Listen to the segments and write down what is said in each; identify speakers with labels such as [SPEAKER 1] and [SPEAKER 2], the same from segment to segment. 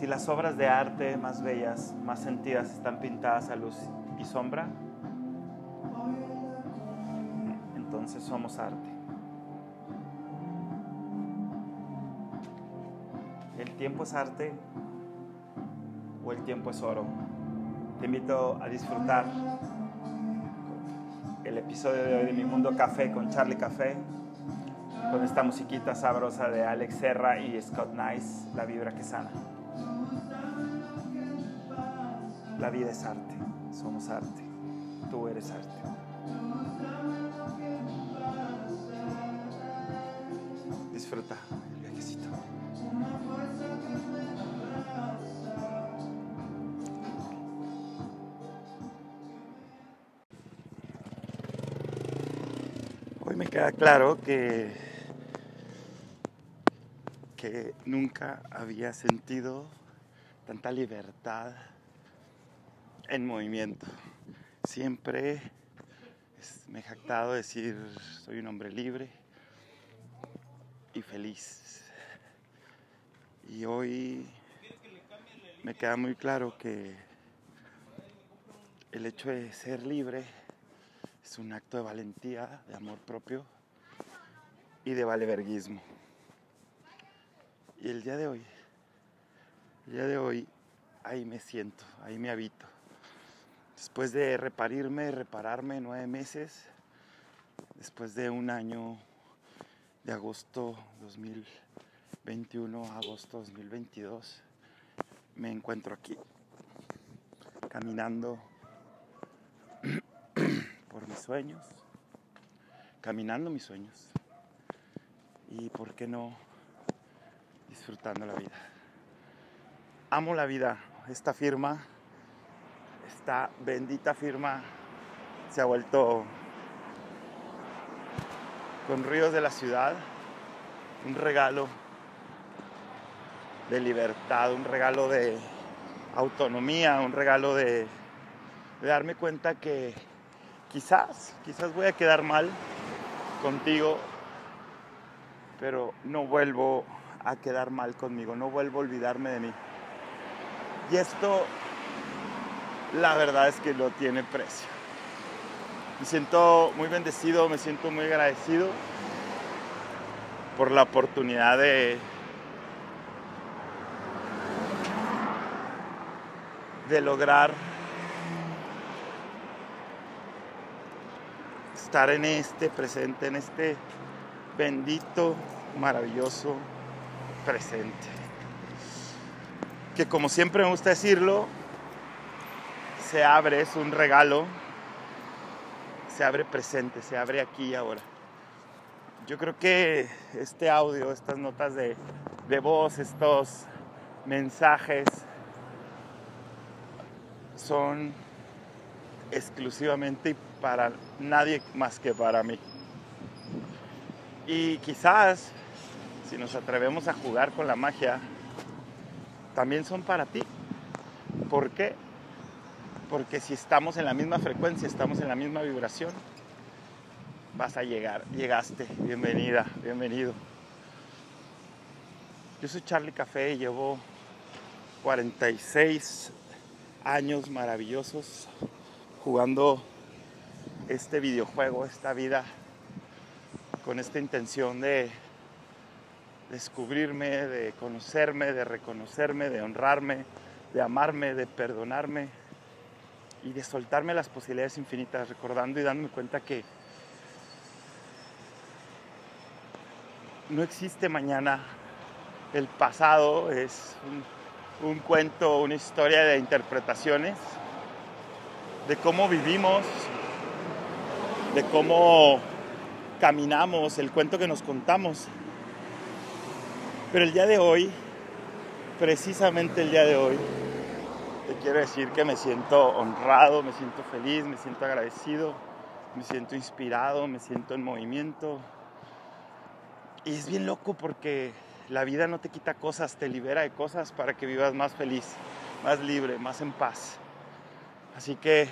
[SPEAKER 1] Si las obras de arte más bellas, más sentidas están pintadas a luz y sombra, entonces somos arte. ¿El tiempo es arte o el tiempo es oro? Te invito a disfrutar el episodio de hoy de Mi Mundo Café con Charlie Café, con esta musiquita sabrosa de Alex Serra y Scott Nice, La Vibra que Sana. La vida es arte, somos arte, tú eres arte. Disfruta el viajecito. Hoy me queda claro que, que nunca había sentido tanta libertad en movimiento. Siempre me he jactado de decir soy un hombre libre y feliz. Y hoy me queda muy claro que el hecho de ser libre es un acto de valentía, de amor propio y de valeverguismo. Y el día de hoy, el día de hoy, ahí me siento, ahí me habito. Después de reparirme, repararme nueve meses, después de un año de agosto 2021 a agosto 2022, me encuentro aquí, caminando por mis sueños, caminando mis sueños y, ¿por qué no, disfrutando la vida? Amo la vida, esta firma, esta bendita firma se ha vuelto con ríos de la ciudad un regalo de libertad, un regalo de autonomía, un regalo de, darme cuenta que quizás, quizás voy a quedar mal contigo, pero no vuelvo a quedar mal conmigo, no vuelvo a olvidarme de mí. Y esto, la verdad es que no tiene precio. Me siento muy bendecido, me siento muy agradecido por la oportunidad de, de lograr estar en este presente, en este bendito, maravilloso presente. Que como siempre me gusta decirlo, se abre, es un regalo, se abre presente, se abre aquí y ahora. Yo creo que este audio, estas notas de, de voz, estos mensajes son exclusivamente para nadie más que para mí. Y quizás, si nos atrevemos a jugar con la magia, también son para ti. ¿Por qué? Porque si estamos en la misma frecuencia, estamos en la misma vibración, vas a llegar. Llegaste. Bienvenida, bienvenido. Yo soy Charlie Café y llevo 46 años maravillosos jugando este videojuego, esta vida, con esta intención de descubrirme, de conocerme, de reconocerme, de honrarme, de amarme, de perdonarme y de soltarme las posibilidades infinitas, recordando y dándome cuenta que no existe mañana, el pasado es un, un cuento, una historia de interpretaciones, de cómo vivimos, de cómo caminamos, el cuento que nos contamos. Pero el día de hoy, precisamente el día de hoy, te quiero decir que me siento honrado, me siento feliz, me siento agradecido, me siento inspirado, me siento en movimiento. Y es bien loco porque la vida no te quita cosas, te libera de cosas para que vivas más feliz, más libre, más en paz. Así que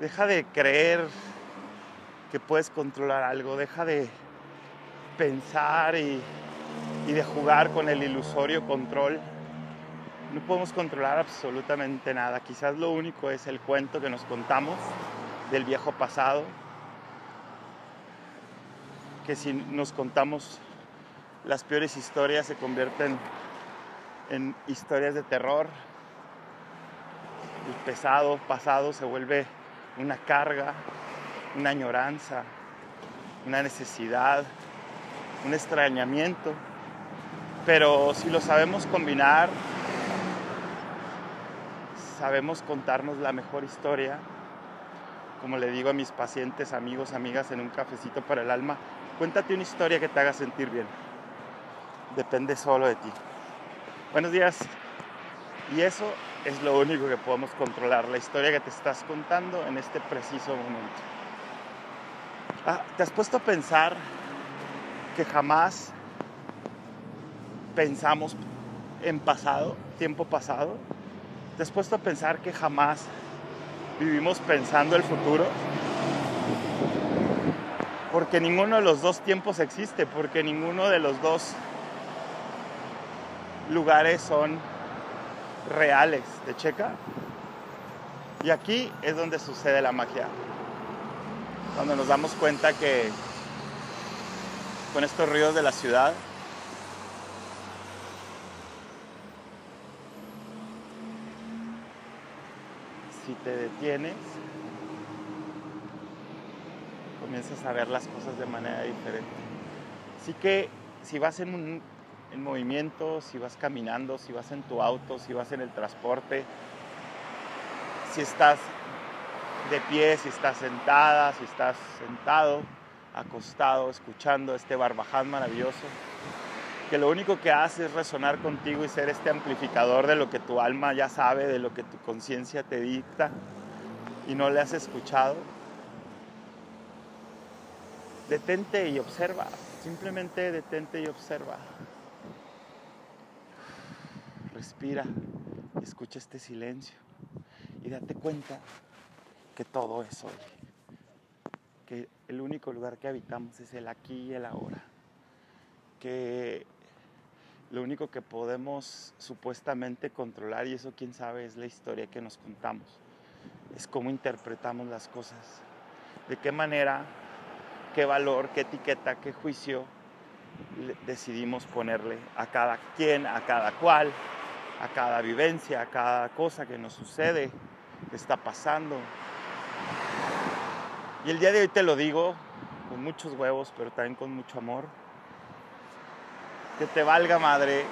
[SPEAKER 1] deja de creer que puedes controlar algo, deja de pensar y, y, de jugar con el ilusorio control No podemos controlar absolutamente nada. Quizás lo único es el cuento que nos contamos del viejo pasado. Que si nos contamos las peores historias se convierten en historias de terror. El pesado pasado se vuelve una carga, una añoranza, una necesidad, un extrañamiento. Pero si lo sabemos combinar, sabemos contarnos la mejor historia, como le digo a mis pacientes, amigos, amigas en un cafecito para el alma, cuéntate una historia que te haga sentir bien. Depende solo de ti. Buenos días. Y eso es lo único que podemos controlar, la historia que te estás contando en este preciso momento. Ah, ¿Te has puesto a pensar que jamás pensamos en pasado, tiempo pasado? ¿Te has puesto a pensar que jamás vivimos pensando el futuro? Porque ninguno de los dos tiempos existe, porque ninguno de los dos lugares son reales de Checa. Y aquí es donde sucede la magia. Cuando nos damos cuenta que con estos ríos de la ciudad si te detienes comienzas a ver las cosas de manera diferente. Así que si vas en un en movimiento, si vas caminando, si vas en tu auto, si vas en el transporte, si estás de pie, si estás sentada, si estás sentado, acostado, escuchando este barbaján maravilloso, que lo único que hace es resonar contigo y ser este amplificador de lo que tu alma ya sabe, de lo que tu conciencia te dicta y no le has escuchado. Detente y observa, simplemente detente y observa respira escucha este silencio y date cuenta que todo es hoy, que el único lugar que habitamos es el aquí y el ahora, que lo único que podemos supuestamente controlar, y eso quién sabe, es la historia que nos contamos, es cómo interpretamos las cosas, de qué manera, qué valor, qué etiqueta, qué juicio decidimos ponerle a cada quien, a cada cual, a cada vivencia, a cada cosa que nos sucede, que está pasando. Y el día de hoy te lo digo con muchos huevos, pero también con mucho amor. Que te valga madre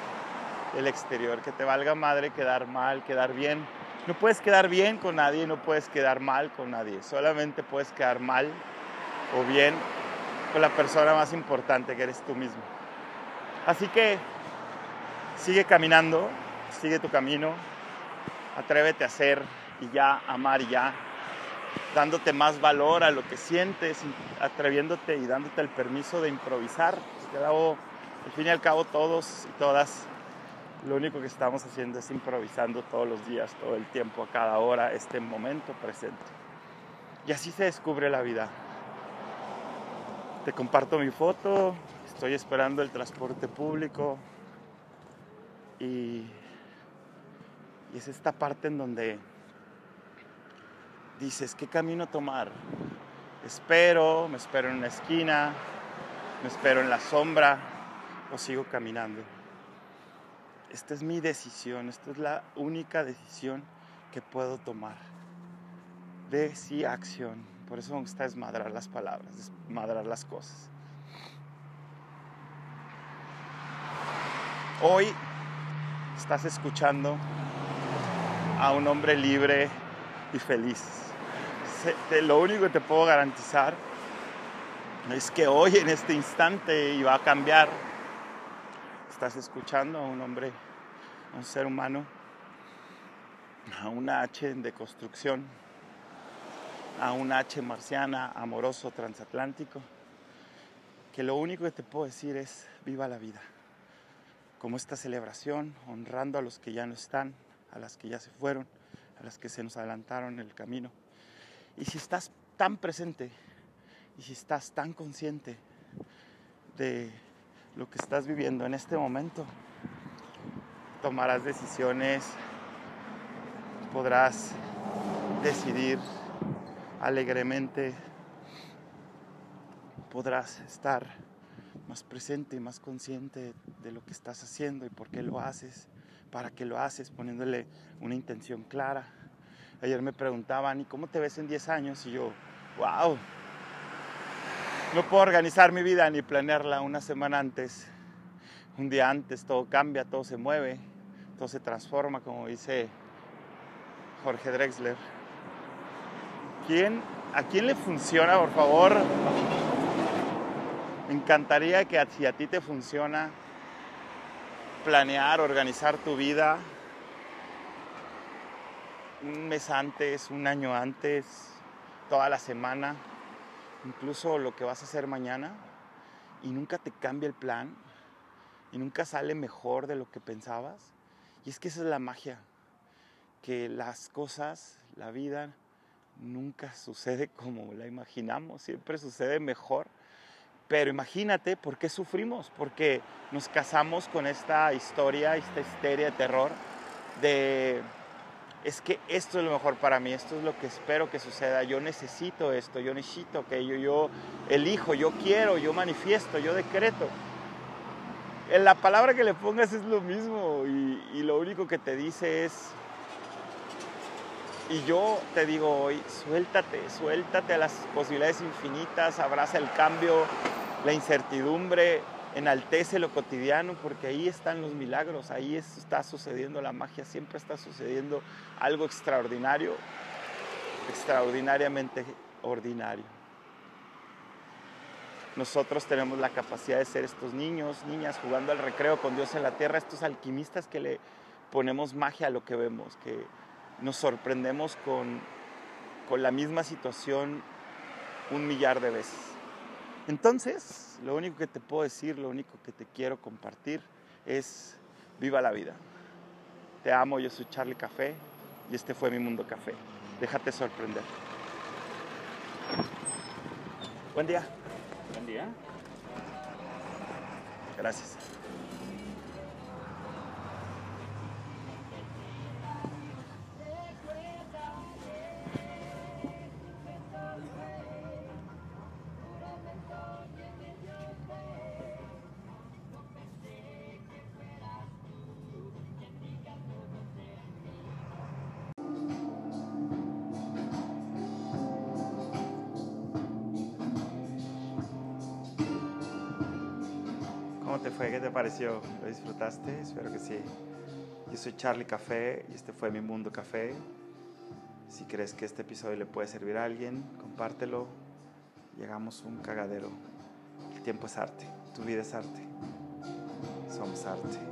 [SPEAKER 1] el exterior, que te valga madre quedar mal, quedar bien. No puedes quedar bien con nadie, no puedes quedar mal con nadie. Solamente puedes quedar mal o bien con la persona más importante que eres tú mismo. Así que sigue caminando, sigue tu camino, atrévete a ser y ya, amar y ya, dándote más valor a lo que sientes, atreviéndote y dándote el permiso de improvisar. Al fin y al cabo todos y todas, lo único que estamos haciendo es improvisando todos los días, todo el tiempo, a cada hora, este momento presente. Y así se descubre la vida. Te comparto mi foto, estoy esperando el transporte público y es esta parte en donde dices, ¿qué camino tomar? Espero, me espero en una esquina, me espero en la sombra o sigo caminando. Esta es mi decisión, esta es la única decisión que puedo tomar. De sí acción. Por eso me gusta desmadrar las palabras, desmadrar las cosas. Hoy estás escuchando a un hombre libre y feliz. Lo único que te puedo garantizar es que hoy, en este instante, y va a cambiar, estás escuchando a un hombre, a un ser humano, a una H de construcción, a un H marciana, amoroso, transatlántico, que lo único que te puedo decir es viva la vida, como esta celebración, honrando a los que ya no están, a las que ya se fueron, a las que se nos adelantaron el camino. Y si estás tan presente y si estás tan consciente de lo que estás viviendo en este momento, tomarás decisiones, podrás decidir alegremente, podrás estar más presente y más consciente de lo que estás haciendo y por qué lo haces, para qué lo haces, poniéndole una intención clara. Ayer me preguntaban, ¿y cómo te ves en 10 años? Y yo, wow, no puedo organizar mi vida ni planearla una semana antes. Un día antes todo cambia, todo se mueve, todo se transforma, como dice Jorge Drexler. ¿Quién, ¿A quién le funciona, por favor? Me encantaría que si a ti te funciona planear, organizar tu vida un mes antes, un año antes, toda la semana, incluso lo que vas a hacer mañana, y nunca te cambia el plan, y nunca sale mejor de lo que pensabas. Y es que esa es la magia, que las cosas, la vida, nunca sucede como la imaginamos, siempre sucede mejor. Pero imagínate por qué sufrimos, porque nos casamos con esta historia, esta histeria de terror de es que esto es lo mejor para mí, esto es lo que espero que suceda, yo necesito esto, yo necesito que yo, yo elijo, yo quiero, yo manifiesto, yo decreto. En la palabra que le pongas es lo mismo y, y lo único que te dice es, y yo te digo hoy, suéltate, suéltate a las posibilidades infinitas, abraza el cambio, la incertidumbre, enaltece lo cotidiano porque ahí están los milagros, ahí está sucediendo la magia, siempre está sucediendo algo extraordinario, extraordinariamente ordinario. Nosotros tenemos la capacidad de ser estos niños, niñas jugando al recreo con Dios en la tierra, estos alquimistas que le ponemos magia a lo que vemos, que nos sorprendemos con, con la misma situación un millar de veces. Entonces, lo único que te puedo decir, lo único que te quiero compartir es viva la vida. Te amo, yo soy Charlie Café y este fue mi Mundo Café. Déjate sorprender. Buen día.
[SPEAKER 2] Buen día.
[SPEAKER 1] Gracias. Te fue? ¿Qué te pareció? ¿Lo disfrutaste? Espero que sí. Yo soy Charlie Café y este fue mi Mundo Café. Si crees que este episodio le puede servir a alguien, compártelo. Llegamos un cagadero. El tiempo es arte, tu vida es arte. Somos arte.